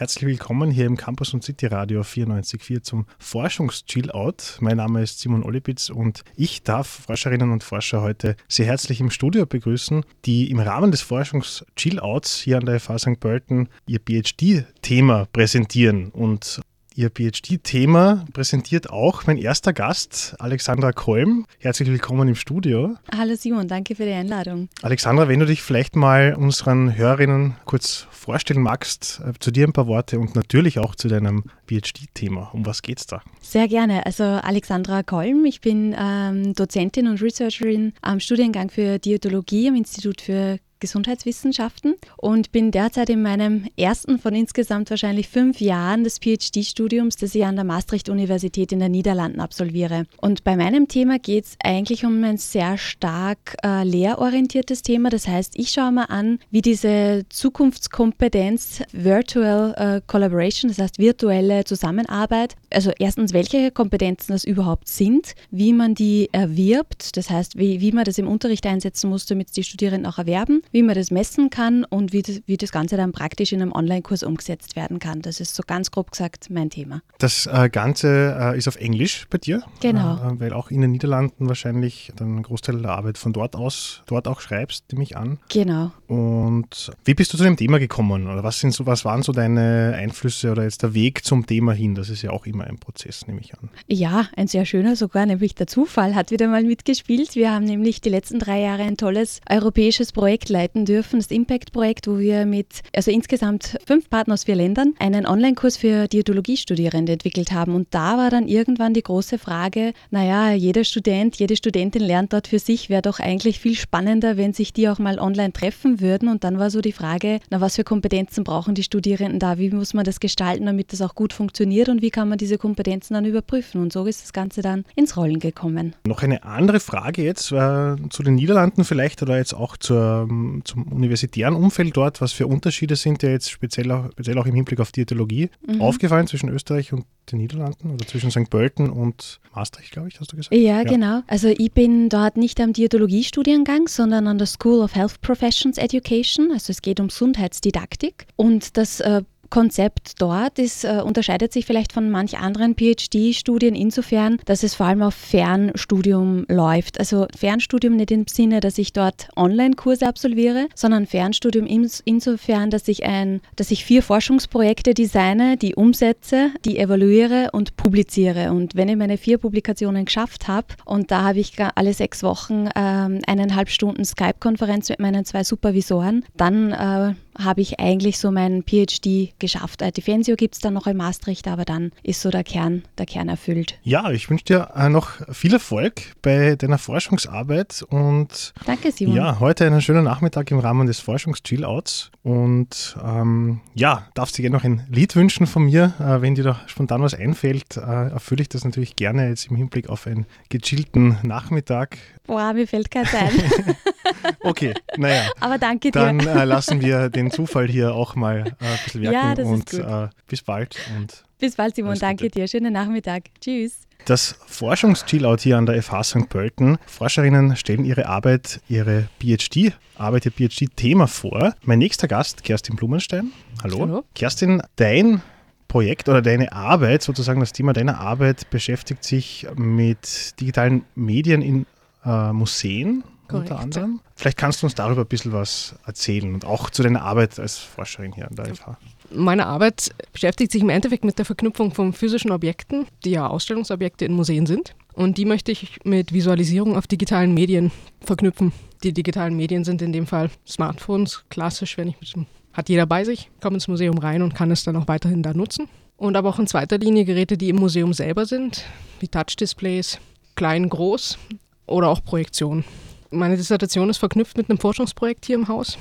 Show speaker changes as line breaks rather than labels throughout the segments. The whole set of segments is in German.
Herzlich willkommen hier im Campus und City Radio 94.4 zum Forschungs-Chill-Out. Mein Name ist Simon Olipitz und ich darf Forscherinnen und Forscher heute sehr herzlich im Studio begrüßen, die im Rahmen des Forschungs-Chill-Outs hier an der FH St. Pölten ihr PhD-Thema präsentieren. Und Ihr PhD-Thema präsentiert auch mein erster Gast, Alexandra Kolm. Herzlich willkommen im Studio.
Hallo Simon, danke für die Einladung.
Alexandra, wenn du dich vielleicht mal unseren Hörerinnen kurz vorstellen magst, äh, zu dir ein paar Worte und natürlich auch zu deinem PhD-Thema. Um was geht's da?
Sehr gerne. Also Alexandra Kolm, ich bin ähm, Dozentin und Researcherin am Studiengang für Diätologie am Institut für Gesundheitswissenschaften und bin derzeit in meinem ersten von insgesamt wahrscheinlich fünf Jahren des PhD-Studiums, das ich an der Maastricht-Universität in den Niederlanden absolviere. Und bei meinem Thema geht es eigentlich um ein sehr stark äh, lehrorientiertes Thema. Das heißt, ich schaue mir an, wie diese Zukunftskompetenz Virtual äh, Collaboration, das heißt virtuelle Zusammenarbeit, also erstens, welche Kompetenzen das überhaupt sind, wie man die erwirbt, das heißt, wie, wie man das im Unterricht einsetzen muss, damit die Studierenden auch erwerben wie man das messen kann und wie das, wie das Ganze dann praktisch in einem Online-Kurs umgesetzt werden kann. Das ist so ganz grob gesagt mein Thema.
Das äh, Ganze äh, ist auf Englisch bei dir?
Genau.
Äh, weil auch in den Niederlanden wahrscheinlich dann ein Großteil der Arbeit von dort aus, dort auch schreibst, nehme ich an.
Genau.
Und wie bist du zu dem Thema gekommen? Oder was, sind so, was waren so deine Einflüsse oder jetzt der Weg zum Thema hin? Das ist ja auch immer ein Prozess, nehme ich an.
Ja, ein sehr schöner sogar, nämlich der Zufall hat wieder mal mitgespielt. Wir haben nämlich die letzten drei Jahre ein tolles europäisches Projekt leiten dürfen, das Impact-Projekt, wo wir mit, also insgesamt fünf Partner aus vier Ländern, einen Online-Kurs für Diätologiestudierende entwickelt haben. Und da war dann irgendwann die große Frage, naja, jeder Student, jede Studentin lernt dort für sich, wäre doch eigentlich viel spannender, wenn sich die auch mal online treffen würden. Und dann war so die Frage, na, was für Kompetenzen brauchen die Studierenden da? Wie muss man das gestalten, damit das auch gut funktioniert? Und wie kann man diese Kompetenzen dann überprüfen? Und so ist das Ganze dann ins Rollen gekommen.
Noch eine andere Frage jetzt äh, zu den Niederlanden vielleicht oder jetzt auch zur, zum universitären Umfeld dort, was für Unterschiede sind ja jetzt speziell auch, speziell auch im Hinblick auf Diätologie mhm. aufgefallen zwischen Österreich und den Niederlanden oder zwischen St. Pölten und Maastricht, glaube ich, hast du gesagt?
Ja, ja, genau. Also ich bin dort nicht am Diätologiestudiengang, sondern an der School of Health Professions Education. Also es geht um Gesundheitsdidaktik. Und das äh, Konzept dort ist, äh, unterscheidet sich vielleicht von manch anderen PhD-Studien insofern, dass es vor allem auf Fernstudium läuft. Also Fernstudium nicht im Sinne, dass ich dort Online-Kurse absolviere, sondern Fernstudium ins, insofern, dass ich, ein, dass ich vier Forschungsprojekte designe, die umsetze, die evaluiere und publiziere. Und wenn ich meine vier Publikationen geschafft habe, und da habe ich alle sechs Wochen ähm, eineinhalb Stunden Skype-Konferenz mit meinen zwei Supervisoren, dann äh, habe ich eigentlich so meinen PhD geschafft. Äh, Defensio gibt es dann noch in Maastricht, aber dann ist so der Kern, der Kern erfüllt.
Ja, ich wünsche dir äh, noch viel Erfolg bei deiner Forschungsarbeit und
Danke, Simon.
Ja, heute einen schönen Nachmittag im Rahmen des Forschungs-Chill-Outs und ähm, ja, darfst dir gerne noch ein Lied wünschen von mir. Äh, wenn dir da spontan was einfällt, äh, erfülle ich das natürlich gerne jetzt im Hinblick auf einen gechillten Nachmittag.
Boah, mir fällt keins ein.
okay, naja.
Aber danke
dir. Dann äh, lassen wir den Zufall hier auch mal äh, ein bisschen wirken
ja, das
und
ist gut.
Äh, bis bald. Und
bis bald, Simon. Danke Gute. dir. Schönen Nachmittag. Tschüss.
Das Forschungsziel-Out hier an der FH St. Pölten. Forscherinnen stellen ihre Arbeit, ihre PhD-Arbeit, ihr PhD-Thema vor. Mein nächster Gast, Kerstin Blumenstein. Hallo.
Hallo.
Kerstin, dein Projekt oder deine Arbeit, sozusagen das Thema deiner Arbeit, beschäftigt sich mit digitalen Medien in äh, Museen Korrekt. unter anderem. Vielleicht kannst du uns darüber ein bisschen was erzählen und auch zu deiner Arbeit als Forscherin hier an der FH.
Meine Arbeit beschäftigt sich im Endeffekt mit der Verknüpfung von physischen Objekten, die ja Ausstellungsobjekte in Museen sind. Und die möchte ich mit Visualisierung auf digitalen Medien verknüpfen. Die digitalen Medien sind in dem Fall Smartphones, klassisch, wenn ich mit dem, hat jeder bei sich, kommt ins Museum rein und kann es dann auch weiterhin da nutzen. Und aber auch in zweiter Linie Geräte, die im Museum selber sind, wie Touch-Displays, klein, groß oder auch Projektionen. Meine Dissertation ist verknüpft mit einem Forschungsprojekt hier im Haus,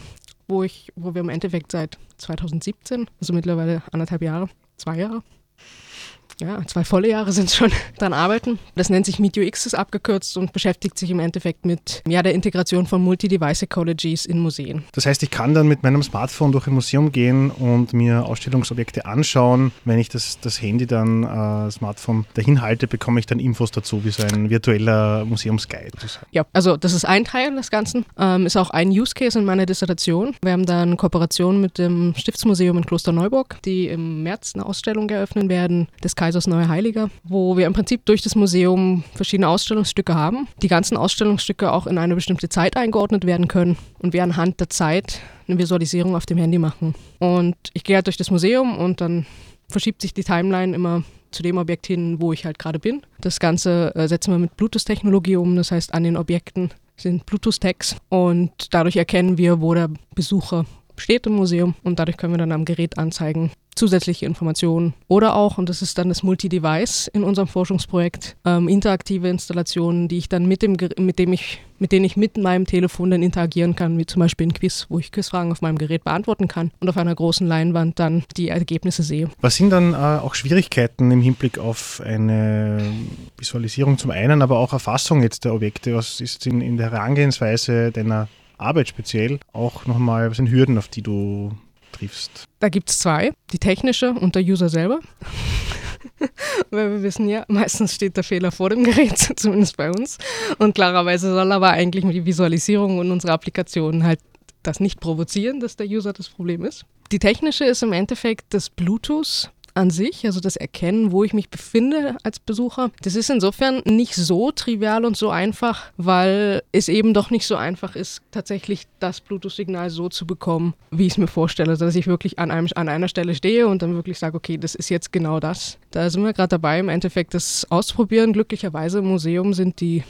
wo, ich, wo wir im Endeffekt seit 2017, also mittlerweile anderthalb Jahre, zwei Jahre, ja, zwei volle Jahre sind schon, dran arbeiten. Das nennt sich Meet UX, ist abgekürzt und beschäftigt sich im Endeffekt mit ja, der Integration von Multi-Device Ecologies in Museen.
Das heißt, ich kann dann mit meinem Smartphone durch ein Museum gehen und mir Ausstellungsobjekte anschauen. Wenn ich das, das Handy dann, äh, Smartphone dahin halte, bekomme ich dann Infos dazu, wie so ein virtueller Museumsguide.
Ja, also das ist ein Teil des Ganzen, ähm, ist auch ein Use Case in meiner Dissertation. Wir haben da eine Kooperation mit dem Stiftsmuseum in Klosterneuburg, die im März eine Ausstellung eröffnen werden, des Kaisers Neue Heiliger, wo wir im Prinzip durch das Museum verschiedene Ausstellungsstücke haben. Die ganzen Ausstellungsstücke auch in eine bestimmte Zeit eingeordnet werden können und wir anhand der Zeit eine Visualisierung auf dem Handy machen. Und ich gehe halt durch das Museum und dann verschiebt sich die Timeline immer zu dem Objekt hin, wo ich halt gerade bin. Das Ganze äh, setzen wir mit Bluetooth-Technologie um, das heißt an den Objekten sind Bluetooth-Tags und dadurch erkennen wir, wo der Besucher steht im Museum und dadurch können wir dann am Gerät anzeigen, zusätzliche Informationen oder auch, und das ist dann das Multi-Device in unserem Forschungsprojekt, ähm, interaktive Installationen, die ich dann mit dem, mit dem ich, mit denen ich mit meinem Telefon dann interagieren kann, wie zum Beispiel ein Quiz, wo ich Quizfragen auf meinem Gerät beantworten kann und auf einer großen Leinwand dann die Ergebnisse sehe.
Was sind dann äh, auch Schwierigkeiten im Hinblick auf eine Visualisierung zum einen, aber auch Erfassung jetzt der Objekte? Was ist in, in der Herangehensweise deiner Arbeit speziell auch nochmal, was sind Hürden, auf die du triffst?
Da gibt es zwei, die technische und der User selber. Weil wir wissen ja, meistens steht der Fehler vor dem Gerät, zumindest bei uns. Und klarerweise soll aber eigentlich die Visualisierung und unsere Applikation halt das nicht provozieren, dass der User das Problem ist. Die technische ist im Endeffekt das Bluetooth an sich, also das Erkennen, wo ich mich befinde als Besucher, das ist insofern nicht so trivial und so einfach, weil es eben doch nicht so einfach ist, tatsächlich das Bluetooth-Signal so zu bekommen, wie ich es mir vorstelle, dass ich wirklich an, einem, an einer Stelle stehe und dann wirklich sage, okay, das ist jetzt genau das. Da sind wir gerade dabei, im Endeffekt das auszuprobieren. Glücklicherweise im Museum sind die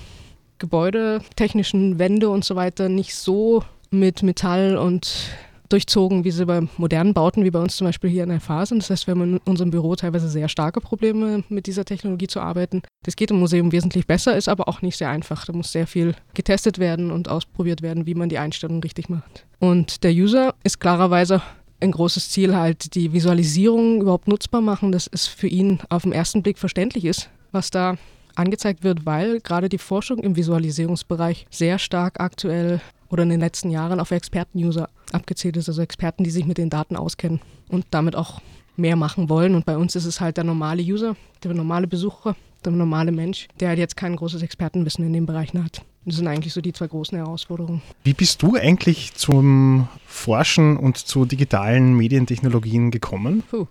gebäudetechnischen Wände und so weiter nicht so mit Metall und durchzogen, wie sie bei modernen Bauten, wie bei uns zum Beispiel hier in der sind. Das heißt, wir haben in unserem Büro teilweise sehr starke Probleme, mit dieser Technologie zu arbeiten. Das geht im Museum wesentlich besser, ist aber auch nicht sehr einfach. Da muss sehr viel getestet werden und ausprobiert werden, wie man die Einstellung richtig macht. Und der User ist klarerweise ein großes Ziel halt, die Visualisierung überhaupt nutzbar machen, dass es für ihn auf den ersten Blick verständlich ist, was da angezeigt wird, weil gerade die Forschung im Visualisierungsbereich sehr stark aktuell oder in den letzten Jahren auf Experten-User abgezählt ist, also Experten, die sich mit den Daten auskennen und damit auch mehr machen wollen. Und bei uns ist es halt der normale User, der normale Besucher, der normale Mensch, der halt jetzt kein großes Expertenwissen in den Bereichen hat. Das sind eigentlich so die zwei großen Herausforderungen.
Wie bist du eigentlich zum Forschen und zu digitalen Medientechnologien gekommen?
Puh.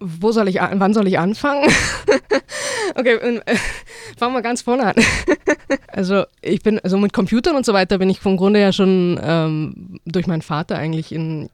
Wo soll ich, wann soll ich anfangen? okay, äh, fangen wir ganz vorne an. also ich bin, also mit Computern und so weiter bin ich vom Grunde ja schon ähm, durch meinen Vater eigentlich in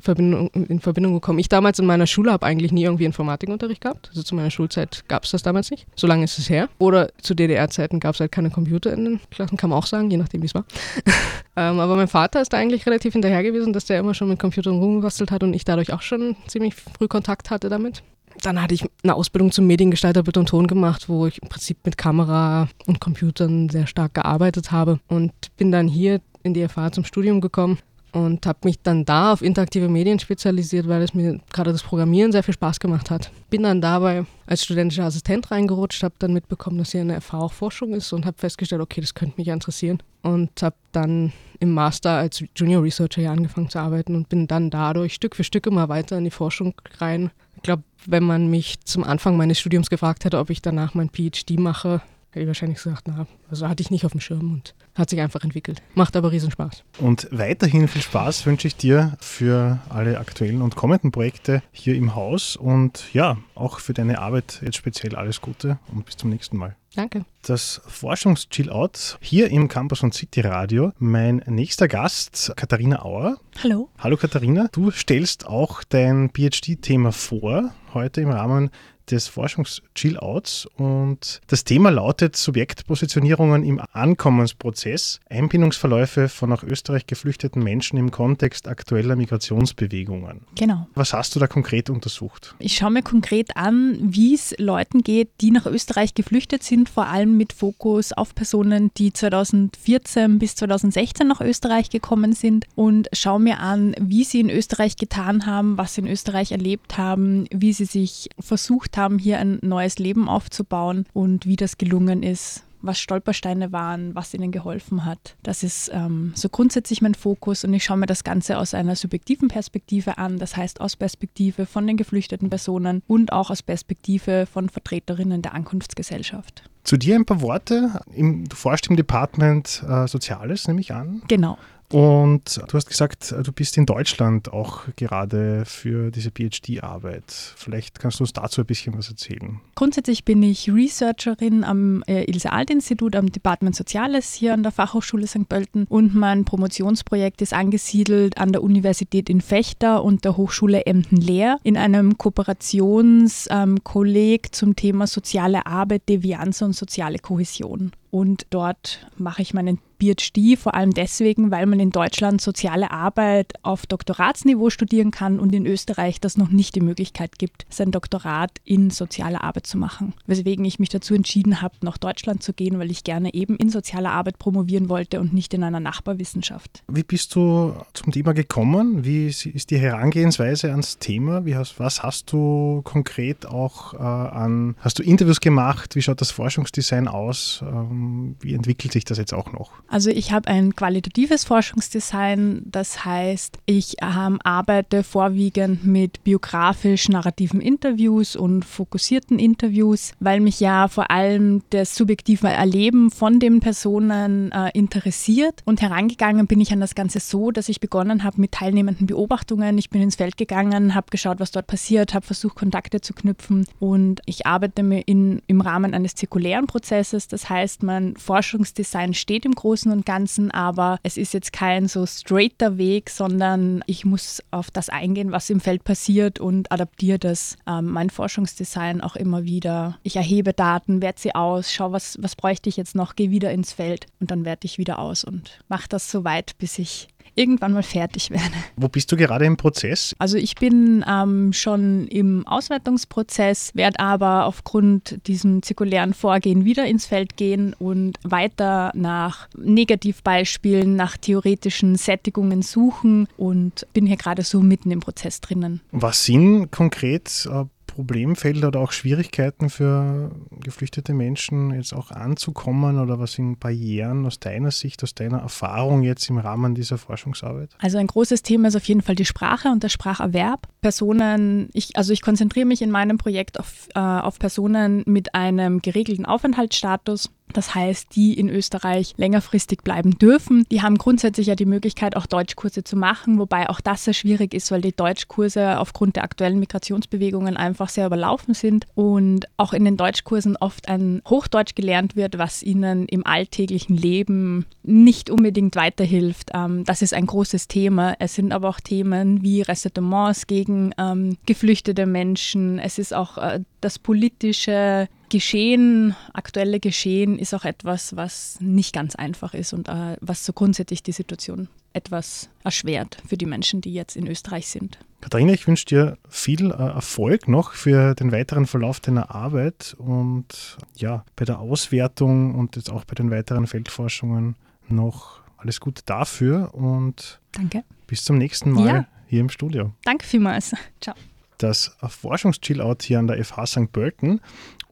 Verbindung, in Verbindung gekommen. Ich damals in meiner Schule habe eigentlich nie irgendwie Informatikunterricht gehabt. Also zu meiner Schulzeit gab es das damals nicht. So lange ist es her. Oder zu DDR-Zeiten gab es halt keine Computer in den Klassen, kann man auch sagen, je nachdem wie es war. ähm, aber mein Vater ist da eigentlich relativ hinterher gewesen, dass der immer schon mit Computern rumgebastelt hat und ich dadurch auch schon ziemlich früh Kontakt hatte damit. Dann hatte ich eine Ausbildung zum Mediengestalter Bild und Ton gemacht, wo ich im Prinzip mit Kamera und Computern sehr stark gearbeitet habe und bin dann hier in die FH zum Studium gekommen und habe mich dann da auf interaktive Medien spezialisiert, weil es mir gerade das Programmieren sehr viel Spaß gemacht hat. Bin dann dabei als studentischer Assistent reingerutscht, habe dann mitbekommen, dass hier eine FH auch Forschung ist und habe festgestellt, okay, das könnte mich interessieren. Und habe dann im Master als Junior Researcher hier angefangen zu arbeiten und bin dann dadurch Stück für Stück immer weiter in die Forschung rein. Ich glaube, wenn man mich zum Anfang meines Studiums gefragt hätte, ob ich danach mein PhD mache, hätte ich wahrscheinlich gesagt, na, also hatte ich nicht auf dem Schirm und hat sich einfach entwickelt. Macht aber riesen Spaß.
Und weiterhin viel Spaß wünsche ich dir für alle aktuellen und kommenden Projekte hier im Haus und ja, auch für deine Arbeit jetzt speziell alles Gute und bis zum nächsten Mal.
Danke.
Das Forschungs-Chill-Out hier im Campus und City Radio. Mein nächster Gast, Katharina Auer.
Hallo.
Hallo Katharina. Du stellst auch dein PhD-Thema vor, heute im Rahmen des Forschungs-Chill-Outs und das Thema lautet Subjektpositionierungen im Ankommensprozess, Einbindungsverläufe von nach Österreich geflüchteten Menschen im Kontext aktueller Migrationsbewegungen.
Genau.
Was hast du da konkret untersucht?
Ich schaue mir konkret an, wie es Leuten geht, die nach Österreich geflüchtet sind, vor allem mit Fokus auf Personen, die 2014 bis 2016 nach Österreich gekommen sind und schaue mir an, wie sie in Österreich getan haben, was sie in Österreich erlebt haben, wie sie sich versucht
versucht haben, hier ein neues Leben aufzubauen und wie das gelungen ist was Stolpersteine waren, was ihnen geholfen hat. Das ist ähm, so grundsätzlich mein Fokus und ich schaue mir das Ganze aus einer subjektiven Perspektive an, das heißt aus Perspektive von den geflüchteten Personen und auch aus Perspektive von Vertreterinnen der Ankunftsgesellschaft.
Zu dir ein paar Worte. Du forschst im Department äh, Soziales, nehme ich an.
Genau.
Und du hast gesagt, du bist in Deutschland auch gerade für diese PhD-Arbeit. Vielleicht kannst du uns dazu ein bisschen was erzählen.
Grundsätzlich bin ich Researcherin am äh, Ilse-Alt-Institut am Department Soziales hier an der Fachhochschule St. Pölten und mein Promotionsprojekt ist angesiedelt an der Universität in Fechter und der Hochschule Emden-Lehr in einem Kooperationskolleg ähm, zum Thema soziale Arbeit, Devianz und soziale Kohäsion. Und dort mache ich meinen PhD, vor allem deswegen, weil man in Deutschland soziale Arbeit auf Doktoratsniveau studieren kann und in Österreich das noch nicht die Möglichkeit gibt, sein Doktorat in sozialer Arbeit zu machen. Weswegen ich mich dazu entschieden habe, nach Deutschland zu gehen, weil ich gerne eben in sozialer Arbeit promovieren wollte und nicht in einer Nachbarwissenschaft.
Wie bist du zum Thema gekommen? Wie ist die Herangehensweise ans Thema? Hast, was hast du konkret auch äh, an, hast du Interviews gemacht? Wie schaut das Forschungsdesign aus? Ähm, wie entwickelt sich das jetzt auch noch?
Also ich habe ein qualitatives Forschungsdesign, das heißt, ich ähm, arbeite vorwiegend mit biografisch-narrativen Interviews und fokussierten Interviews, weil mich ja vor allem das subjektive Erleben von den Personen äh, interessiert. Und herangegangen bin ich an das Ganze so, dass ich begonnen habe mit teilnehmenden Beobachtungen. Ich bin ins Feld gegangen, habe geschaut, was dort passiert, habe versucht, Kontakte zu knüpfen und ich arbeite mir in, im Rahmen eines zirkulären Prozesses. Das heißt, mein Forschungsdesign steht im Großen Großen und Ganzen, aber es ist jetzt kein so straighter Weg, sondern ich muss auf das eingehen, was im Feld passiert und adaptiere das, ähm, mein Forschungsdesign auch immer wieder. Ich erhebe Daten, werte sie aus, schaue, was, was bräuchte ich jetzt noch, gehe wieder ins Feld und dann werte ich wieder aus und mache das so weit, bis ich irgendwann mal fertig werde.
Wo bist du gerade im Prozess?
Also ich bin ähm, schon im Auswertungsprozess, werde aber aufgrund diesem zirkulären Vorgehen wieder ins Feld gehen und weiter nach Negativbeispielen, nach theoretischen Sättigungen suchen und bin hier gerade so mitten im Prozess drinnen.
Was sind konkret äh, Problemfelder oder auch Schwierigkeiten für geflüchtete Menschen jetzt auch anzukommen oder was sind Barrieren aus deiner Sicht, aus deiner Erfahrung jetzt im Rahmen dieser Forschungsarbeit?
Also ein großes Thema ist auf jeden Fall die Sprache und der Spracherwerb. Personen, ich, also ich konzentriere mich in meinem Projekt auf, äh, auf Personen mit einem geregelten Aufenthaltsstatus. Das heißt, die in Österreich längerfristig bleiben dürfen, die haben grundsätzlich ja die Möglichkeit, auch Deutschkurse zu machen, wobei auch das sehr schwierig ist, weil die Deutschkurse aufgrund der aktuellen Migrationsbewegungen einfach sehr überlaufen sind und auch in den Deutschkursen oft ein Hochdeutsch gelernt wird, was ihnen im alltäglichen Leben nicht unbedingt weiterhilft. Ähm, das ist ein großes Thema. Es sind aber auch Themen wie Ressentiments gegen ähm, geflüchtete Menschen. Es ist auch äh, das politische Geschehen, aktuelle Geschehen ist auch etwas, was nicht ganz einfach ist und äh, was so grundsätzlich die Situation etwas erschwert für die Menschen, die jetzt in Österreich sind.
Katharina, ich wünsche dir viel äh, Erfolg noch für den weiteren Verlauf deiner Arbeit und ja, bei der Auswertung und jetzt auch bei den weiteren Feldforschungen noch alles Gute dafür und
Danke.
bis zum nächsten Mal ja. hier im Studio.
Danke vielmals. Ciao
das Forschungs-Chill-Out hier an der FH St. Pölten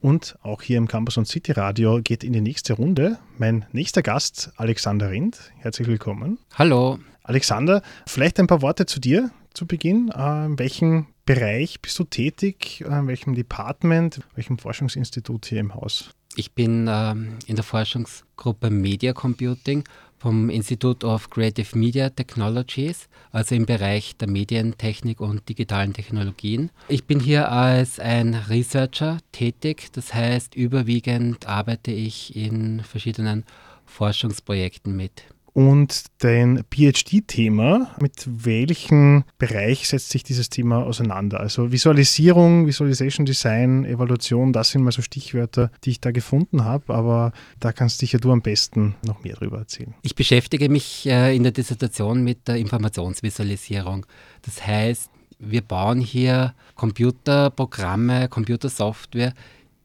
und auch hier im Campus und City Radio geht in die nächste Runde. Mein nächster Gast, Alexander Rindt. Herzlich willkommen.
Hallo.
Alexander, vielleicht ein paar Worte zu dir zu Beginn. Äh, in welchem Bereich bist du tätig? Äh, in welchem Department, in welchem Forschungsinstitut hier im Haus?
Ich bin ähm, in der Forschungsgruppe Media Computing vom Institute of Creative Media Technologies, also im Bereich der Medientechnik und digitalen Technologien. Ich bin hier als ein Researcher tätig, das heißt überwiegend arbeite ich in verschiedenen Forschungsprojekten mit.
Und dein PhD-Thema, mit welchem Bereich setzt sich dieses Thema auseinander? Also Visualisierung, Visualization Design, Evaluation, das sind mal so Stichwörter, die ich da gefunden habe, aber da kannst dich ja du am besten noch mehr darüber erzählen.
Ich beschäftige mich äh, in der Dissertation mit der Informationsvisualisierung. Das heißt, wir bauen hier Computerprogramme, Computersoftware,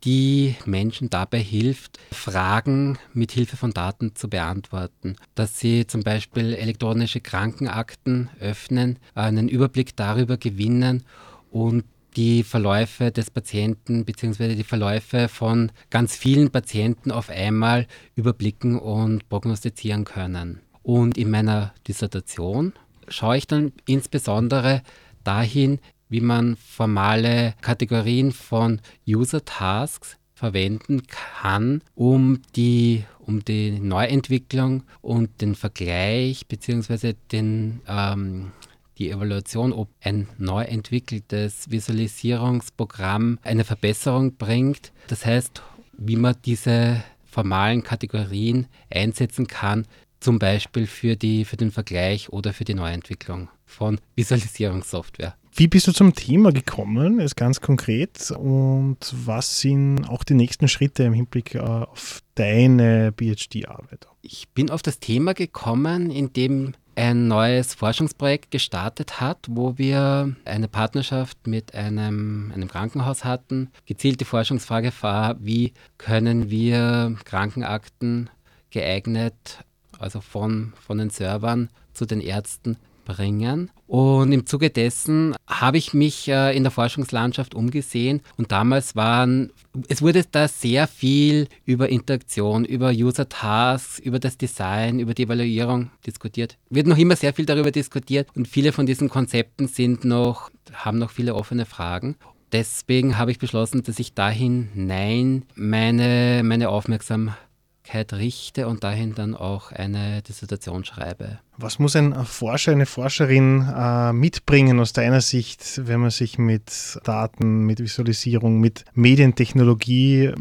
die Menschen dabei hilft, Fragen mit Hilfe von Daten zu beantworten. Dass sie zum Beispiel elektronische Krankenakten öffnen, einen Überblick darüber gewinnen und die Verläufe des Patienten bzw. die Verläufe von ganz vielen Patienten auf einmal überblicken und prognostizieren können. Und in meiner Dissertation schaue ich dann insbesondere dahin, wie man formale Kategorien von User Tasks verwenden kann, um die, um die Neuentwicklung und den Vergleich bzw. ähm, die Evaluation, ob ein neu entwickeltes Visualisierungsprogramm eine Verbesserung bringt. Das heißt, wie man diese formalen Kategorien einsetzen kann, zum Beispiel für, die, für den Vergleich oder für die Neuentwicklung von Visualisierungssoftware.
Wie bist du zum Thema gekommen, ist ganz konkret, und was sind auch die nächsten Schritte im Hinblick äh, auf deine PhD-Arbeit?
Ich bin auf das Thema gekommen, indem ein neues Forschungsprojekt gestartet hat, wo wir eine Partnerschaft mit einem, einem Krankenhaus hatten. Gezielt die Forschungsfrage war, wie können wir Krankenakten geeignet, also von, von den Servern zu den Ärzten bringen. Und im Zuge dessen habe ich mich äh, in der Forschungslandschaft umgesehen und damals waren, es wurde da sehr viel über Interaktion, über User Tasks, über das Design, über die Evaluierung diskutiert. Wird noch immer sehr viel darüber diskutiert und viele von diesen Konzepten sind noch, haben noch viele offene Fragen. Deswegen habe ich beschlossen, dass ich dahin nein meine, meine Aufmerksamkeit richte und dahin dann auch eine Dissertation schreibe.
Was muss ein Forscher, eine Forscherin äh, mitbringen aus deiner Sicht, wenn man sich mit Daten, mit Visualisierung, mit Medientechnologie,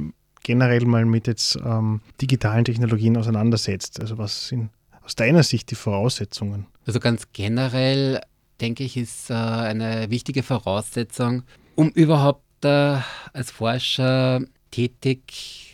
generell mal mit jetzt ähm, digitalen Technologien auseinandersetzt? Also was sind aus deiner Sicht die Voraussetzungen?
Also ganz generell denke ich, ist äh, eine wichtige Voraussetzung, um überhaupt äh, als Forscher tätig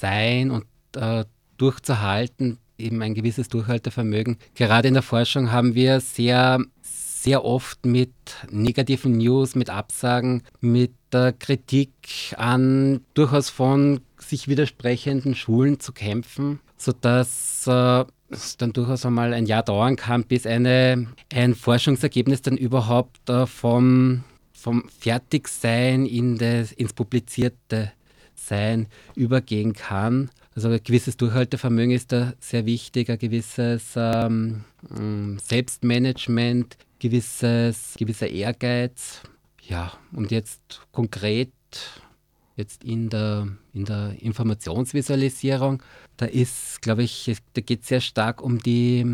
sein und äh, durchzuhalten, eben ein gewisses Durchhaltevermögen. Gerade in der Forschung haben wir sehr, sehr oft mit negativen News, mit Absagen, mit der Kritik an durchaus von sich widersprechenden Schulen zu kämpfen, sodass äh, es dann durchaus einmal ein Jahr dauern kann, bis eine, ein Forschungsergebnis dann überhaupt äh, vom, vom Fertigsein in das, ins Publizierte sein übergehen kann. Also ein gewisses Durchhaltevermögen ist da sehr wichtig, ein gewisses ähm, mm, Selbstmanagement, gewisses, gewisser Ehrgeiz. Ja, und jetzt konkret jetzt in der, in der Informationsvisualisierung, da ist, glaube ich, da geht es sehr stark um die,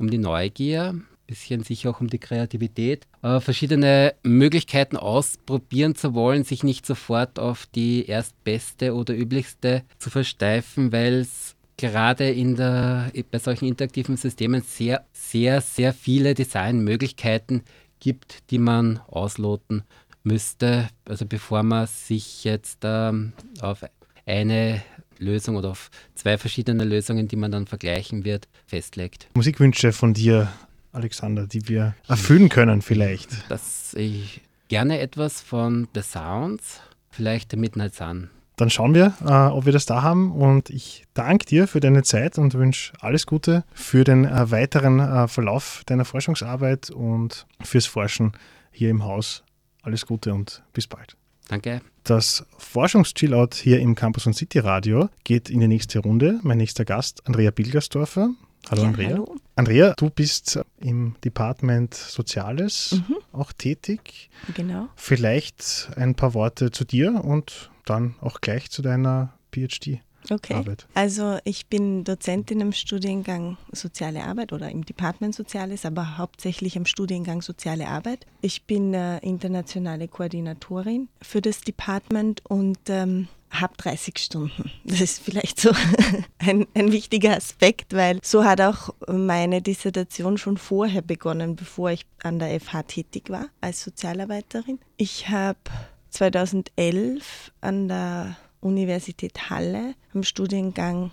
um die Neugier, bisschen sich auch um die Kreativität, äh, verschiedene Möglichkeiten ausprobieren zu wollen, sich nicht sofort auf die erstbeste oder üblichste zu versteifen, weil es gerade in der, bei solchen interaktiven Systemen sehr, sehr, sehr viele Designmöglichkeiten gibt, die man ausloten müsste, also bevor man sich jetzt ähm, auf eine Lösung oder auf zwei verschiedene Lösungen, die man dann vergleichen wird, festlegt.
Musikwünsche von dir Alexander, die wir erfüllen können vielleicht?
Dass ich gerne etwas von The Sounds, vielleicht der Midnight Sun.
Dann schauen wir, äh, ob wir das da haben und ich danke dir für deine Zeit und wünsche alles Gute für den äh, weiteren äh, Verlauf deiner Forschungsarbeit und fürs Forschen hier im Haus. Alles Gute und bis bald.
Danke.
Das Forschungschillout hier im Campus und City Radio geht in die nächste Runde. Mein nächster Gast, Andrea Bilgersdorfer. Hallo ja, Andrea. Hallo. Andrea, du bist im Department Soziales mhm. auch tätig.
Genau.
Vielleicht ein paar Worte zu dir und dann auch gleich zu deiner PhD.
Okay.
Arbeit.
Also ich bin Dozentin im Studiengang Soziale Arbeit oder im Department Soziales, aber hauptsächlich im Studiengang Soziale Arbeit. Ich bin äh, internationale Koordinatorin für das Department und ähm, habe 30 Stunden. Das ist vielleicht so ein, ein wichtiger Aspekt, weil so hat auch meine Dissertation schon vorher begonnen, bevor ich an der FH tätig war als Sozialarbeiterin. Ich habe 2011 an der Universität Halle am Studiengang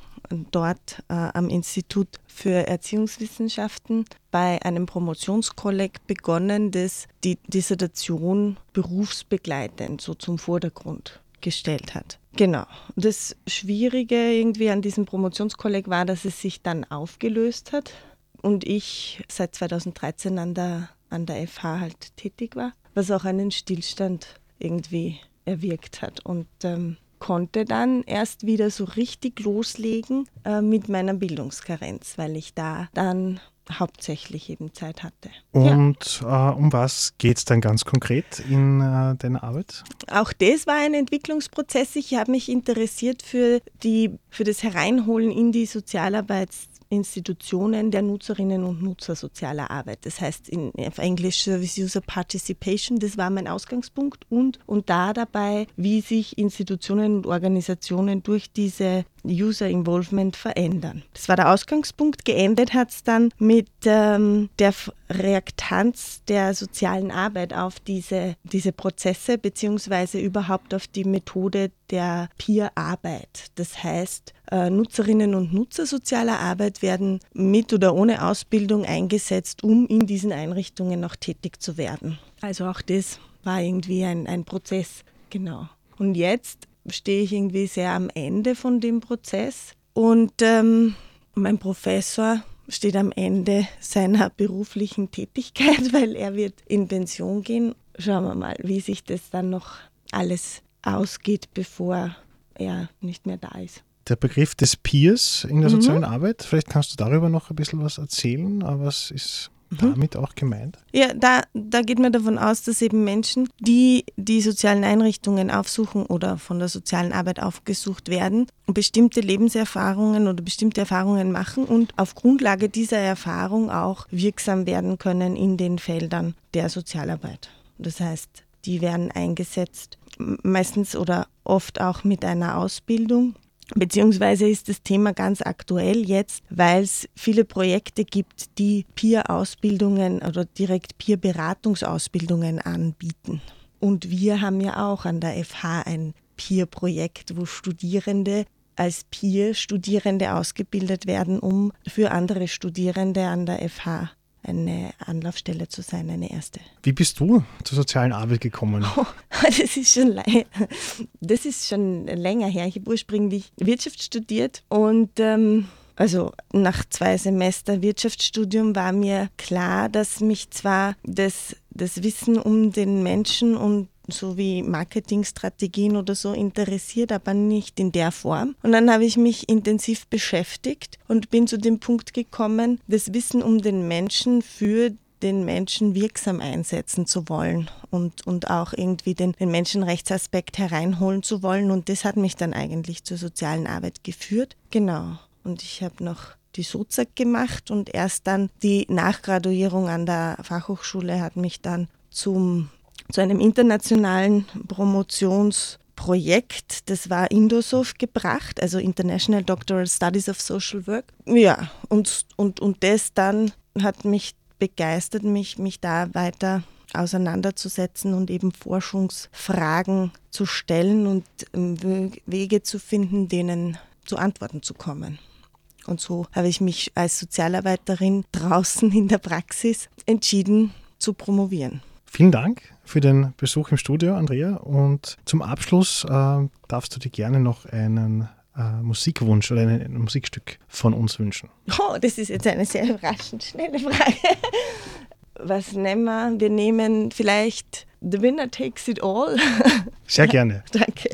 dort äh, am Institut für Erziehungswissenschaften bei einem Promotionskolleg begonnen, das die Dissertation berufsbegleitend so zum Vordergrund gestellt hat. Genau. Das Schwierige irgendwie an diesem Promotionskolleg war, dass es sich dann aufgelöst hat und ich seit 2013 an der, an der FH halt tätig war. was auch einen Stillstand irgendwie erwirkt hat. Und ähm, konnte dann erst wieder so richtig loslegen äh, mit meiner Bildungskarenz, weil ich da dann hauptsächlich eben Zeit hatte.
Und ja. äh, um was geht es dann ganz konkret in äh, deiner Arbeit?
Auch das war ein Entwicklungsprozess. Ich habe mich interessiert für, die, für das Hereinholen in die Sozialarbeits- Institutionen der Nutzerinnen und Nutzer sozialer Arbeit. Das heißt in, auf Englisch Service User Participation, das war mein Ausgangspunkt und, und da dabei, wie sich Institutionen und Organisationen durch diese User Involvement verändern. Das war der Ausgangspunkt. Geendet hat es dann mit ähm, der Reaktanz der sozialen Arbeit auf diese, diese Prozesse beziehungsweise überhaupt auf die Methode der Peer-Arbeit. Das heißt, äh, Nutzerinnen und Nutzer sozialer Arbeit werden mit oder ohne Ausbildung eingesetzt, um in diesen Einrichtungen noch tätig zu werden. Also auch das war irgendwie ein, ein Prozess, genau. Und jetzt stehe ich irgendwie sehr am Ende von dem Prozess und ähm, mein Professor steht am Ende seiner beruflichen Tätigkeit, weil er wird in Pension gehen. Schauen wir mal, wie sich das dann noch alles ausgeht, bevor er nicht mehr da ist.
Der Begriff des Peers in der mhm. sozialen Arbeit, vielleicht kannst du darüber noch ein bisschen was erzählen, was ist Mhm. damit auch gemeint?
Ja, da, da geht man davon aus, dass eben Menschen, die die sozialen Einrichtungen aufsuchen oder von der sozialen Arbeit aufgesucht werden, bestimmte Lebenserfahrungen oder bestimmte Erfahrungen machen und auf Grundlage dieser Erfahrung auch wirksam werden können in den Feldern der Sozialarbeit. Das heißt, die werden eingesetzt, meistens oder oft auch mit einer Ausbildung Beziehungsweise ist das Thema ganz aktuell jetzt, weil es viele Projekte gibt, die Peer-Ausbildungen oder direkt Peer-Beratungsausbildungen anbieten. Und wir haben ja auch an der FH ein Peer-Projekt, wo Studierende als Peer-Studierende ausgebildet werden, um für andere Studierende an der FH eine Anlaufstelle zu sein, eine erste.
Wie bist du zur sozialen Arbeit gekommen?
Oh, das, ist schon das ist schon länger her. Ich habe ursprünglich Wirtschaft studiert und ähm, also nach zwei Semester Wirtschaftsstudium war mir klar, dass mich zwar das, das Wissen um den Menschen und so wie Marketingstrategien oder so interessiert, aber nicht in der Form. Und dann habe ich mich intensiv beschäftigt und bin zu dem Punkt gekommen, das Wissen um den Menschen für den Menschen wirksam einsetzen zu wollen und, und auch irgendwie den, den Menschenrechtsaspekt hereinholen zu wollen. Und das hat mich dann eigentlich zur sozialen Arbeit geführt. Genau. Und ich habe noch die Sozak gemacht und erst dann die Nachgraduierung an der Fachhochschule hat mich dann zum zu einem internationalen Promotionsprojekt, das war Indosof gebracht, also International Doctoral Studies of Social Work. Ja, und, und, und das dann hat mich begeistert, mich, mich da weiter auseinanderzusetzen und eben Forschungsfragen zu stellen und ähm, Wege zu finden, denen zu Antworten zu kommen. Und so habe ich mich als Sozialarbeiterin draußen in der Praxis entschieden zu promovieren.
Vielen Dank für den Besuch im Studio, Andrea. Und zum Abschluss äh, darfst du dir gerne noch einen äh, Musikwunsch oder ein, ein, Musikstück von uns wünschen.
Oh, das ist jetzt eine sehr überraschend schnelle Frage. Was nehmen wir? Wir nehmen vielleicht The Winner Takes It All.
Sehr gerne.
danke.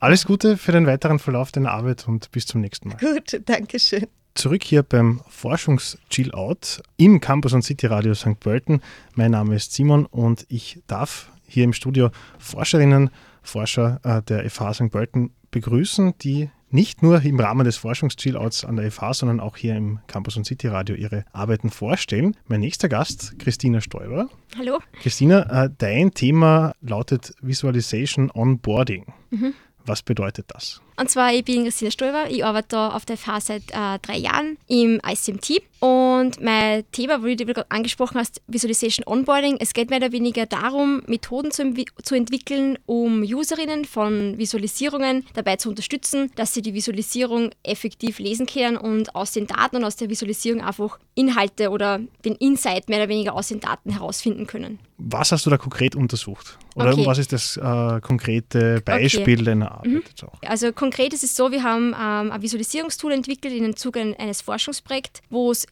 Alles Gute für den weiteren Verlauf deiner Arbeit und bis zum nächsten Mal.
Gut, danke schön
zurück hier beim Forschungs-Chill-Out im Campus und City Radio St. Pölten. Mein Name ist Simon und ich darf hier im Studio Forscherinnen, Forscher äh, der FH St. Pölten begrüßen, die nicht nur im Rahmen des Forschungs-Chill-Outs an der FH, sondern auch hier im Campus und City Radio ihre Arbeiten vorstellen. Mein nächster Gast, Christina Stoiber.
Hallo.
Christina, äh, dein Thema lautet Visualization Onboarding. Mhm. Was bedeutet das?
Und zwar, ich bin Christina Stolber, ich arbeite auf der FH seit äh, drei Jahren im ICMT und mein Thema, wie du gerade angesprochen hast, Visualization Onboarding. Es geht mehr oder weniger darum, Methoden zu, zu entwickeln, um Userinnen von Visualisierungen dabei zu unterstützen, dass sie die Visualisierung effektiv lesen können und aus den Daten und aus der Visualisierung einfach Inhalte oder den Insight mehr oder weniger aus den Daten herausfinden können.
Was hast du da konkret untersucht? Oder
Okay.
was ist das äh, konkrete Beispiel deiner Arbeit
Mhm. Also konkret ist es so, wir haben ähm, ein Visualisierungstool entwickelt in den Zuge ein- eines Forschungsprojekts,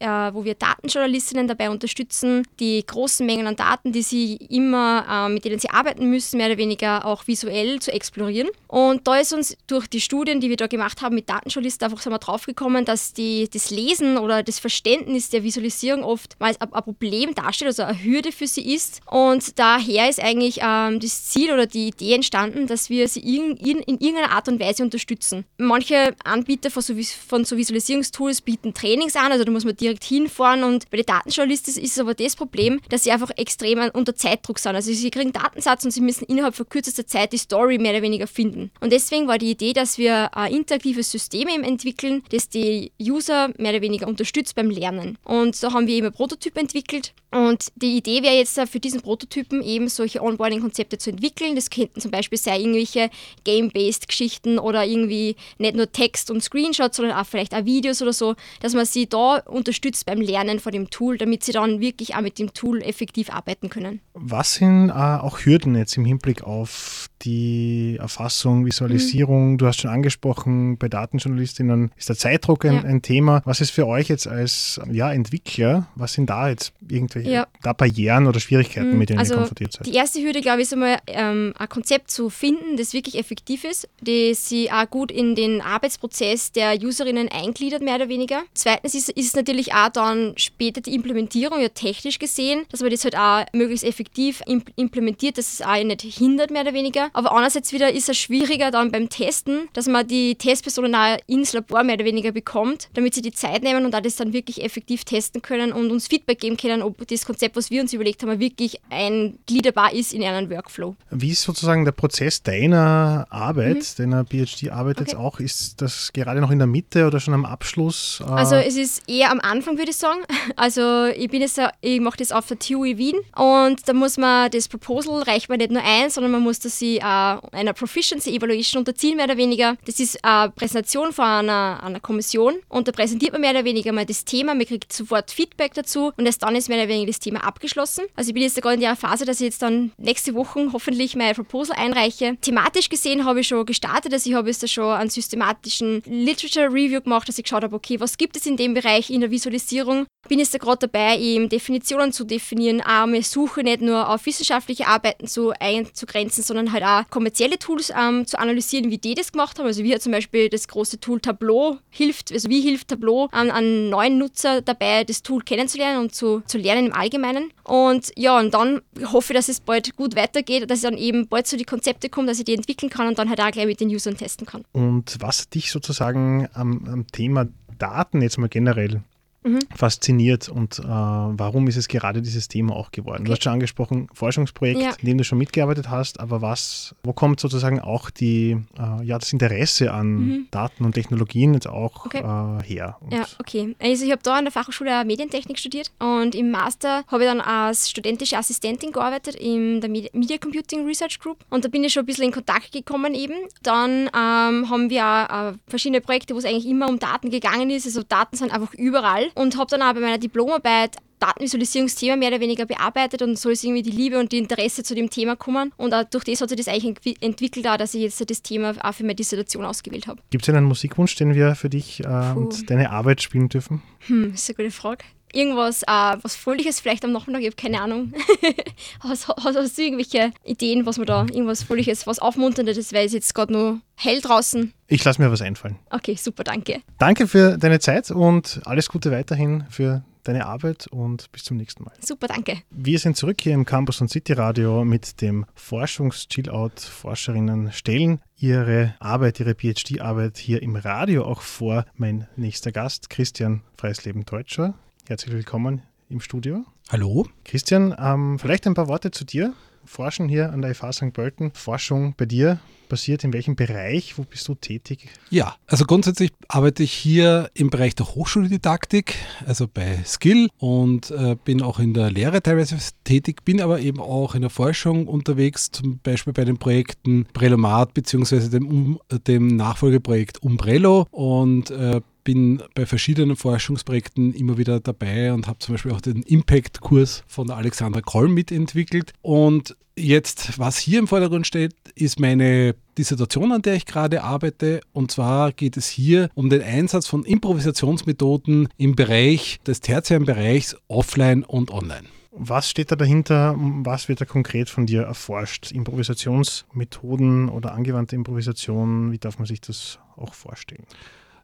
äh, wo wir Datenjournalistinnen dabei unterstützen, die großen Mengen an Daten, die sie immer, äh, mit denen sie arbeiten müssen, mehr oder weniger auch visuell zu explorieren. Und da ist uns durch die Studien, die wir da gemacht haben mit Datenjournalisten, einfach sind wir draufgekommen, dass die, das Lesen oder das Verständnis der Visualisierung oft mal ein, ein Problem darstellt, also eine Hürde für sie ist. Und daher ist eigentlich ähm, das Ziel oder die Idee entstanden, dass wir sie in, in, in irgendeiner Art und Weise unterstützen. Manche Anbieter von so, von so Visualisierungstools bieten Trainings an, also da muss man direkt hinfahren und bei den Datenjournalisten ist aber das Problem, dass sie einfach extrem unter Zeitdruck sind. Also sie kriegen Datensatz und sie müssen innerhalb von kürzester Zeit die Story mehr oder weniger finden. Und deswegen war die Idee, dass wir ein interaktives System entwickeln, das die User mehr oder weniger unterstützt beim Lernen. Und da haben wir eben ein Prototyp entwickelt und die Idee wäre jetzt äh, für diesen Prototypen eben solche Onboarding-Konzepte zu entwickeln. Das könnten zum Beispiel sein irgendwelche Game-based Geschichten oder irgendwie nicht nur Text und Screenshots, sondern auch vielleicht auch Videos oder so, dass man sie da unterstützt beim Lernen von dem Tool, damit sie dann wirklich auch mit dem Tool effektiv arbeiten können.
Was sind äh, auch Hürden jetzt im Hinblick auf die Erfassung, Visualisierung?
Mhm.
Du hast schon angesprochen, bei Datenjournalistinnen ist der Zeitdruck ein,
Ja.
ein Thema. Was ist für euch jetzt als ja, Entwickler, was sind da jetzt irgendwelche
Ja.
da Barrieren oder Schwierigkeiten,
Mhm.
mit denen
Also,
ihr konfrontiert seid?
Die erste Hürde, glaube ich, ist einmal ähm, ein Konzept zu finden, das wirklich effektiv ist, das sie auch gut in den Arbeitsprozess der Userinnen eingliedert, mehr oder weniger. Zweitens ist, ist es natürlich auch dann später die Implementierung, ja technisch gesehen, dass man das halt auch möglichst effektiv imp implementiert, dass es auch nicht hindert, mehr oder weniger. Aber andererseits wieder ist es schwieriger dann beim Testen, dass man die Testpersonen auch ins Labor mehr oder weniger bekommt, damit sie die Zeit nehmen und auch das dann wirklich effektiv testen können und uns Feedback geben können, ob das Konzept, was wir uns überlegt haben, wirklich eingliederbar ist in einen Workflow.
Wie ist sozusagen der Prozess deiner Arbeit, deiner PhD-Arbeit jetzt
Mhm. Okay.
auch? Ist das gerade noch in der Mitte oder schon am Abschluss? Äh,
Also es ist eher am Anfang, würde ich sagen. Also ich bin jetzt, ich mache das auf der TUI Wien und da muss man das Proposal reicht man nicht nur ein, sondern man muss das sie äh, einer Proficiency Evaluation unterziehen, mehr oder weniger. Das ist eine Präsentation von einer, einer Kommission und da präsentiert man mehr oder weniger mal das Thema, man kriegt sofort Feedback dazu und erst dann ist mehr oder weniger das Thema abgeschlossen. Also ich bin jetzt gerade in der Phase, dass ich jetzt dann nächste Woche hoffentlich mein Proposal einreiche. Thematisch gesehen habe ich schon gestartet, also ich habe jetzt da schon einen systematischen Literature Review gemacht, dass ich geschaut habe, okay, was gibt es in dem Bereich in der Visualisierung? Bin jetzt da gerade dabei, eben Definitionen zu definieren, auch meine Suche nicht nur auf wissenschaftliche Arbeiten zu einzugrenzen, sondern halt auch kommerzielle Tools ähm, zu analysieren, wie die das gemacht haben. Also wie zum Beispiel das große Tool Tableau hilft, also wie hilft Tableau an, an neuen Nutzer dabei, das Tool kennenzulernen und zu, zu lernen im Allgemeinen. Und ja, und dann hoffe ich, dass es bald gut weitergeht, dass ich dann eben bald zu die Konzepte komme, dass ich die entwickeln kann und dann halt auch gleich mit den Usern testen kann.
Und was dich sozusagen am, am Thema Daten jetzt mal generell
Mhm.
fasziniert und äh, warum ist es gerade dieses Thema auch geworden? Du
Okay.
hast schon angesprochen, Forschungsprojekt,
Ja.
in dem du schon mitgearbeitet hast, aber was, wo kommt sozusagen auch die, äh, ja, das Interesse an
Mhm.
Daten und Technologien jetzt auch
Okay.
äh, her? Und
Ja, okay. Also ich habe da an der Fachhochschule Medientechnik studiert und im Master habe ich dann als studentische Assistentin gearbeitet in der Medi- Media Computing Research Group und da bin ich schon ein bisschen in Kontakt gekommen eben. Dann ähm, haben wir auch, äh, verschiedene Projekte, wo es eigentlich immer um Daten gegangen ist. Also Daten sind einfach überall und habe dann auch bei meiner Diplomarbeit Datenvisualisierungsthema mehr oder weniger bearbeitet und so ist irgendwie die Liebe und die Interesse zu dem Thema gekommen. Und auch durch das hat sich das eigentlich entwi- entwickelt, auch, dass ich jetzt das Thema auch für meine Dissertation ausgewählt habe.
Gibt es einen Musikwunsch, den wir für dich äh, und deine Arbeit spielen dürfen?
Hm, ist eine gute Frage. Irgendwas, äh, was Fröhliches vielleicht am Nachmittag, ich habe keine Ahnung. hast, hast, hast du irgendwelche Ideen, was man da, irgendwas Fröhliches, was Aufmunterndes, weil es jetzt gerade nur hell draußen.
Ich lasse mir was einfallen.
Okay, super, danke.
Danke für deine Zeit und alles Gute weiterhin für deine Arbeit und bis zum nächsten Mal.
Super, danke.
Wir sind zurück hier im Campus und City Radio mit dem Forschungs-Chillout. Forscherinnen stellen ihre Arbeit, ihre PhD-Arbeit hier im Radio auch vor. Mein nächster Gast, Christian Freisleben-Deutscher. Herzlich willkommen im Studio.
Hallo.
Christian, ähm, vielleicht ein paar Worte zu dir. Forschen hier an der FH St. Pölten. Forschung bei dir passiert in welchem Bereich? Wo bist du tätig?
Ja, also grundsätzlich arbeite ich hier im Bereich der Hochschuldidaktik, also bei Skill und äh, bin auch in der Lehre teilweise tätig, bin aber eben auch in der Forschung unterwegs, zum Beispiel bei den Projekten Prelomat bzw. Dem, um, dem Nachfolgeprojekt Umbrello und äh, bin bei verschiedenen Forschungsprojekten immer wieder dabei und habe zum Beispiel auch den Impact-Kurs von Alexandra Koll mitentwickelt. Und jetzt, was hier im Vordergrund steht, ist meine Dissertation, an der ich gerade arbeite. Und zwar geht es hier um den Einsatz von Improvisationsmethoden im Bereich des tertiären Bereichs offline und online.
Was steht da dahinter? Was wird da konkret von dir erforscht? Improvisationsmethoden oder angewandte Improvisation, wie darf man sich das auch vorstellen?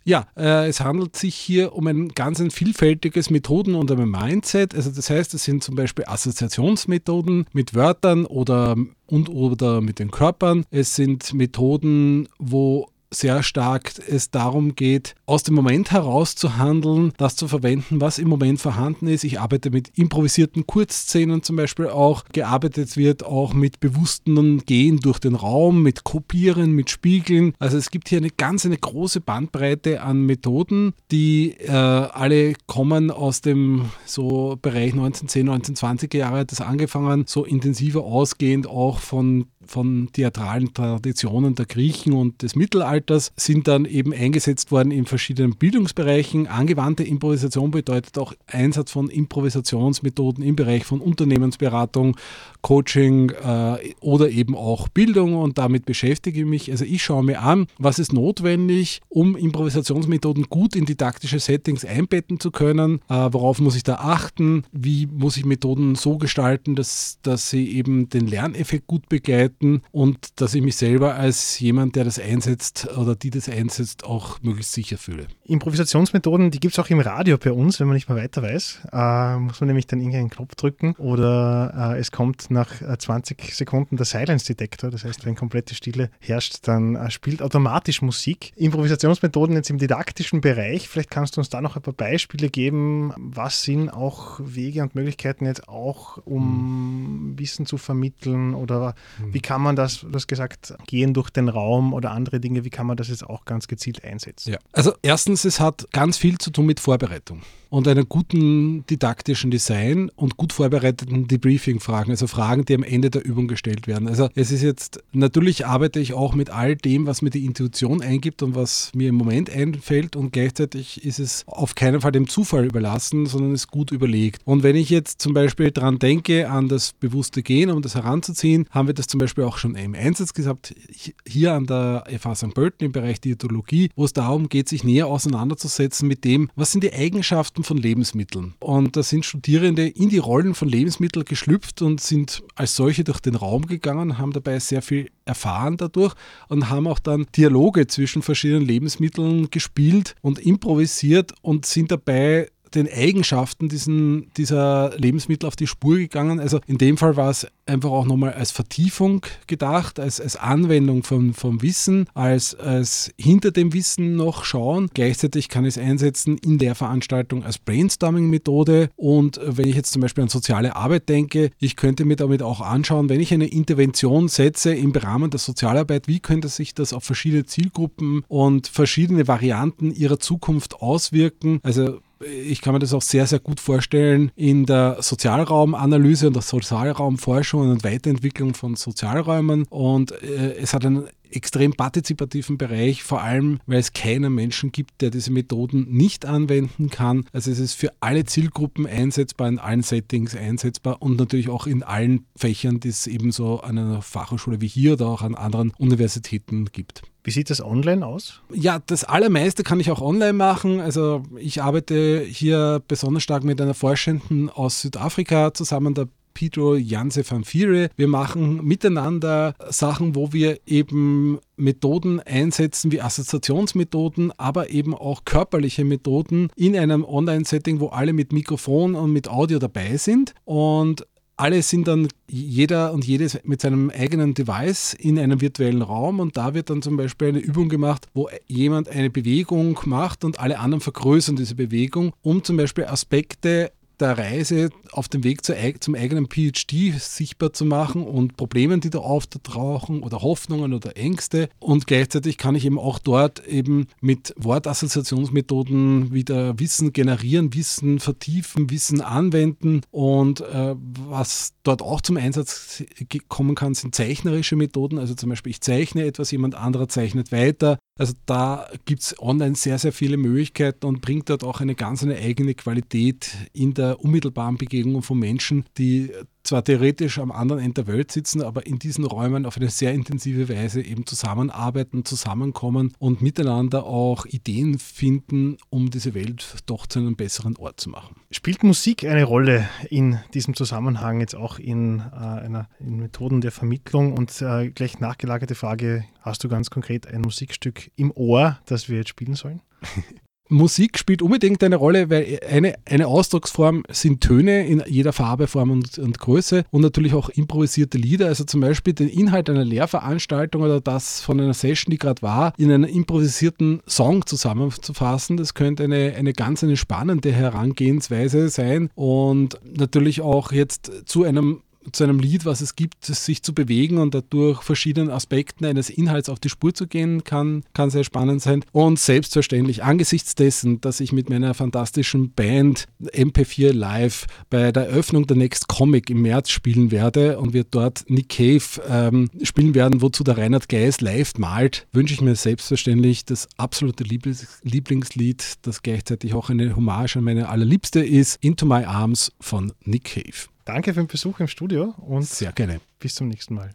Ja, äh, es handelt sich hier um ein ganz ein vielfältiges Methoden- und ein Mindset. Also das heißt, es sind zum Beispiel Assoziationsmethoden mit Wörtern oder und oder mit den Körpern. Es sind Methoden, wo sehr stark es darum geht, aus dem Moment heraus zu handeln, das zu verwenden, was im Moment vorhanden ist. Ich arbeite mit improvisierten Kurzszenen zum Beispiel auch. Gearbeitet wird auch mit bewussten Gehen durch den Raum, mit Kopieren, mit Spiegeln. Also es gibt hier eine ganz eine große Bandbreite an Methoden, die äh, alle kommen aus dem so Bereich 1910, 1920er Jahre hat das angefangen, so intensiver ausgehend auch von von theatralen Traditionen der Griechen und des Mittelalters, sind dann eben eingesetzt worden in verschiedenen Bildungsbereichen. Angewandte Improvisation bedeutet auch Einsatz von Improvisationsmethoden im Bereich von Unternehmensberatung, Coaching äh, oder eben auch Bildung und damit beschäftige ich mich. Also ich schaue mir an, was ist notwendig, um Improvisationsmethoden gut in didaktische Settings einbetten zu können, äh, worauf muss ich da achten, wie muss ich Methoden so gestalten, dass, dass sie eben den Lerneffekt gut begleiten arbeiten und dass ich mich selber als jemand, der das einsetzt oder die das einsetzt, auch möglichst sicher fühle.
Improvisationsmethoden, die gibt es auch im Radio bei uns, wenn man nicht mehr weiter weiß. Äh, muss man nämlich dann irgendeinen Knopf drücken oder äh, es kommt nach 20 äh, Sekunden der Silence Detektor. Das heißt, wenn komplette Stille herrscht, dann äh, spielt automatisch Musik. Improvisationsmethoden jetzt im didaktischen Bereich, vielleicht kannst du uns da noch ein paar Beispiele geben. Was sind auch Wege und Möglichkeiten jetzt auch, um hm. Wissen zu vermitteln oder wie kann man das, du hast gesagt, gehen durch den Raum oder andere Dinge, wie kann man das jetzt auch ganz gezielt einsetzen?
Ja, also erstens, es hat ganz viel zu tun mit Vorbereitung und einem guten didaktischen Design und gut vorbereiteten Debriefing-Fragen, also Fragen, die am Ende der Übung gestellt werden. Also es ist jetzt, natürlich arbeite ich auch mit all dem, was mir die Intuition eingibt und was mir im Moment einfällt und gleichzeitig ist es auf keinen Fall dem Zufall überlassen, sondern ist gut überlegt. Und wenn ich jetzt zum Beispiel daran denke, an das bewusste Gehen, um das heranzuziehen, haben wir das zum Beispiel auch schon im Einsatz gehabt, hier an der FH St. Pölten im Bereich Diätologie, wo es darum geht, sich näher auseinanderzusetzen mit dem, was sind die Eigenschaften von Lebensmitteln. Und da sind Studierende in die Rollen von Lebensmitteln geschlüpft und sind als solche durch den Raum gegangen, haben dabei sehr viel erfahren dadurch und haben auch dann Dialoge zwischen verschiedenen Lebensmitteln gespielt und improvisiert und sind dabei den Eigenschaften diesen, dieser Lebensmittel auf die Spur gegangen. Also in dem Fall war es einfach auch nochmal als Vertiefung gedacht, als, als Anwendung von, vom Wissen, als, als hinter dem Wissen noch schauen. Gleichzeitig kann ich es einsetzen in der Veranstaltung als Brainstorming-Methode. Und wenn ich jetzt zum Beispiel an soziale Arbeit denke, ich könnte mir damit auch anschauen, wenn ich eine Intervention setze im Rahmen der Sozialarbeit, wie könnte sich das auf verschiedene Zielgruppen und verschiedene Varianten ihrer Zukunft auswirken. Also ich kann mir das auch sehr, sehr gut vorstellen in der Sozialraumanalyse und der Sozialraumforschung und Weiterentwicklung von Sozialräumen. Und äh, es hat einen extrem partizipativen Bereich, vor allem weil es keinen Menschen gibt, der diese Methoden nicht anwenden kann. Also es ist für alle Zielgruppen einsetzbar, in allen Settings einsetzbar und natürlich auch in allen Fächern, die es ebenso an einer Fachhochschule wie hier oder auch an anderen Universitäten gibt.
Wie sieht das online aus?
Ja, das Allermeiste kann ich auch online machen. Also ich arbeite hier besonders stark mit einer Forschenden aus Südafrika zusammen, der Pedro Janse van Viere. Wir machen miteinander Sachen, wo wir eben Methoden einsetzen wie Assoziationsmethoden, aber eben auch körperliche Methoden in einem Online-Setting, wo alle mit Mikrofon und mit Audio dabei sind. Und alle sind dann jeder und jedes mit seinem eigenen Device in einem virtuellen Raum und da wird dann zum Beispiel eine Übung gemacht, wo jemand eine Bewegung macht und alle anderen vergrößern diese Bewegung, um zum Beispiel Aspekte der Reise auf dem Weg zu, zum eigenen PhD sichtbar zu machen und Problemen, die da auftauchen oder Hoffnungen oder Ängste. Und gleichzeitig kann ich eben auch dort eben mit Wortassoziationsmethoden wieder Wissen generieren, Wissen vertiefen, Wissen anwenden. Und äh, was dort auch zum Einsatz kommen kann, sind zeichnerische Methoden. Also zum Beispiel, ich zeichne etwas, jemand anderer zeichnet weiter Also da gibt es online sehr, sehr viele Möglichkeiten und bringt dort auch eine ganz eine eigene Qualität in der unmittelbaren Begegnung von Menschen, die zwar theoretisch am anderen Ende der Welt sitzen, aber in diesen Räumen auf eine sehr intensive Weise eben zusammenarbeiten, zusammenkommen und miteinander auch Ideen finden, um diese Welt doch zu einem besseren Ort zu machen.
Spielt Musik eine Rolle in diesem Zusammenhang, jetzt auch in, äh, einer, in Methoden der Vermittlung? Und äh, gleich nachgelagerte Frage, hast du ganz konkret ein Musikstück im Ohr, das wir jetzt spielen sollen?
Musik spielt unbedingt eine Rolle, weil eine, eine Ausdrucksform sind Töne in jeder Farbe, Form und, und, Größe und natürlich auch improvisierte Lieder. Also zum Beispiel den Inhalt einer Lehrveranstaltung oder das von einer Session, die gerade war, in einen improvisierten Song zusammenzufassen. Das könnte eine, eine ganz eine spannende Herangehensweise sein und natürlich auch jetzt zu einem zu einem Lied, was es gibt, sich zu bewegen und dadurch verschiedenen Aspekten eines Inhalts auf die Spur zu gehen, kann, kann sehr spannend sein. Und selbstverständlich angesichts dessen, dass ich mit meiner fantastischen Band MP4 Live bei der Eröffnung der Next Comic im März spielen werde und wir dort Nick Cave ähm, spielen werden, wozu der Reinhard Geis live malt, wünsche ich mir selbstverständlich das absolute Lieblings Lieblingslied, das gleichzeitig auch eine Hommage an meine allerliebste ist, Into My Arms von Nick Cave.
Danke für den Besuch im Studio und
sehr gerne.
Bis zum nächsten Mal.